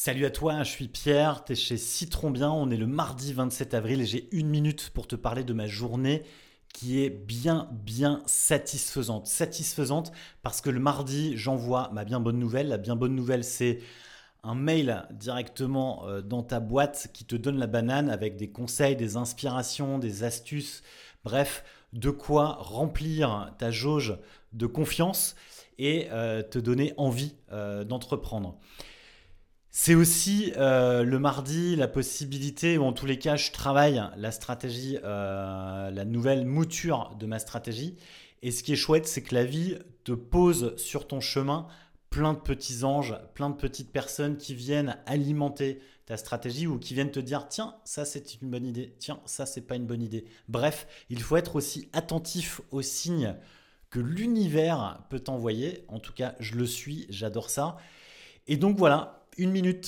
Salut à toi, je suis Pierre, tu es chez Citron Bien, on est le mardi 27 avril et j'ai une minute pour te parler de ma journée qui est bien bien satisfaisante. Satisfaisante parce que le mardi j'envoie ma bien bonne nouvelle. La bien bonne nouvelle c'est un mail directement euh, dans ta boîte qui te donne la banane avec des conseils, des inspirations, des astuces, bref, de quoi remplir ta jauge de confiance et euh, te donner envie euh, d'entreprendre. C'est aussi euh, le mardi la possibilité, ou en tous les cas, je travaille la stratégie, euh, la nouvelle mouture de ma stratégie. Et ce qui est chouette, c'est que la vie te pose sur ton chemin plein de petits anges, plein de petites personnes qui viennent alimenter ta stratégie ou qui viennent te dire tiens, ça c'est une bonne idée, tiens, ça c'est pas une bonne idée. Bref, il faut être aussi attentif aux signes que l'univers peut t'envoyer. En tout cas, je le suis, j'adore ça. Et donc voilà, une minute